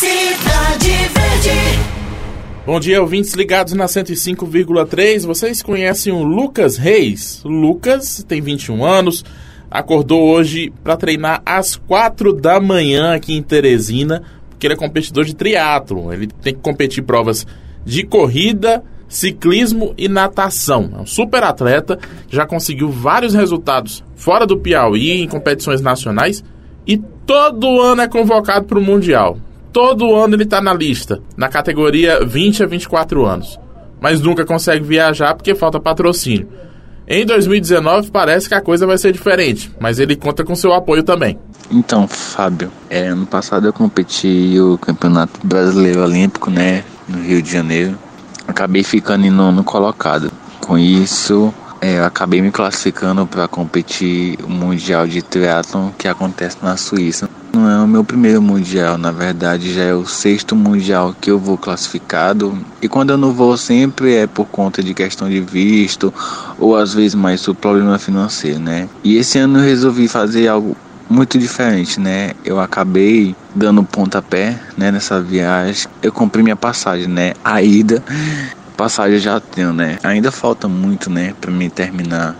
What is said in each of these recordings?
Cidade Verde. Bom dia, ouvintes ligados na 105,3. Vocês conhecem o Lucas Reis? Lucas tem 21 anos, acordou hoje para treinar às 4 da manhã aqui em Teresina, porque ele é competidor de triatlo. Ele tem que competir provas de corrida, ciclismo e natação. É um super atleta, já conseguiu vários resultados fora do Piauí em competições nacionais e todo ano é convocado para o Mundial. Todo ano ele está na lista, na categoria 20 a 24 anos. Mas nunca consegue viajar porque falta patrocínio. Em 2019 parece que a coisa vai ser diferente, mas ele conta com seu apoio também. Então, Fábio, é, ano passado eu competi o Campeonato Brasileiro Olímpico, né, no Rio de Janeiro. Acabei ficando em nono colocado. Com isso, é, acabei me classificando para competir o Mundial de Triathlon que acontece na Suíça. Não é o meu primeiro mundial, na verdade já é o sexto mundial que eu vou classificado. E quando eu não vou sempre é por conta de questão de visto ou às vezes mais por problema financeiro, né? E esse ano eu resolvi fazer algo muito diferente, né? Eu acabei dando pontapé, né, nessa viagem. Eu comprei minha passagem, né? A ida, passagem eu já tenho, né? Ainda falta muito, né, para mim terminar.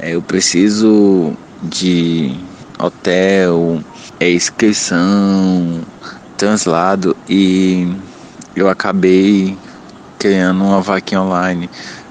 É, eu preciso de hotel, é, inscrição, translado e eu acabei criando uma vaquinha online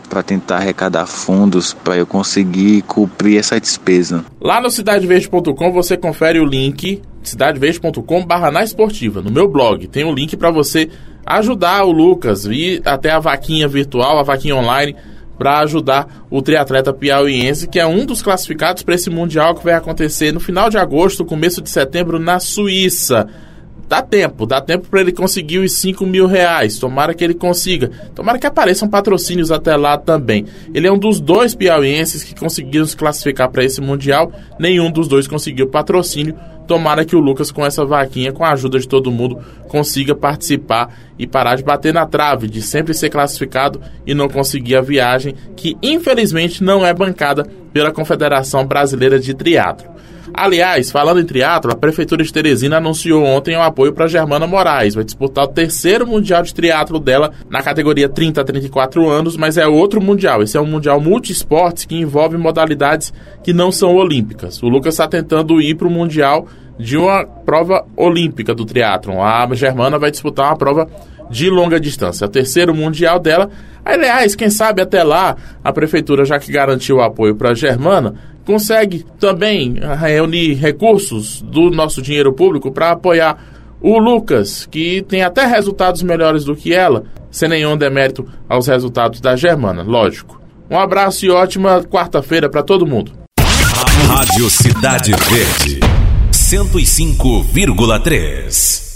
para tentar arrecadar fundos para eu conseguir cumprir essa despesa. Lá no cidadeverde.com você confere o link cidadeverde.com barra na esportiva. No meu blog tem um link para você ajudar o Lucas e até a vaquinha virtual, a vaquinha online para ajudar o triatleta piauiense, que é um dos classificados para esse Mundial que vai acontecer no final de agosto, começo de setembro, na Suíça. Dá tempo, dá tempo para ele conseguir os 5 mil reais. Tomara que ele consiga. Tomara que apareçam patrocínios até lá também. Ele é um dos dois piauienses que conseguiram se classificar para esse Mundial. Nenhum dos dois conseguiu patrocínio. Tomara que o Lucas, com essa vaquinha, com a ajuda de todo mundo, consiga participar e parar de bater na trave, de sempre ser classificado e não conseguir a viagem, que infelizmente não é bancada pela Confederação Brasileira de Triatlo. Aliás, falando em triatlo, a Prefeitura de Teresina anunciou ontem o apoio para Germana Moraes. Vai disputar o terceiro Mundial de Triatlo dela na categoria 30 a 34 anos, mas é outro Mundial. Esse é um Mundial multiesportes que envolve modalidades que não são olímpicas. O Lucas está tentando ir para o Mundial de uma prova olímpica do triatlon. A Germana vai disputar uma prova de longa distância. É o terceiro mundial dela. Aliás, quem sabe até lá a prefeitura, já que garantiu o apoio para a Germana, consegue também reunir recursos do nosso dinheiro público para apoiar o Lucas, que tem até resultados melhores do que ela, sem nenhum demérito aos resultados da Germana, lógico. Um abraço e ótima quarta-feira para todo mundo. Rádio Cidade Verde, 105,3.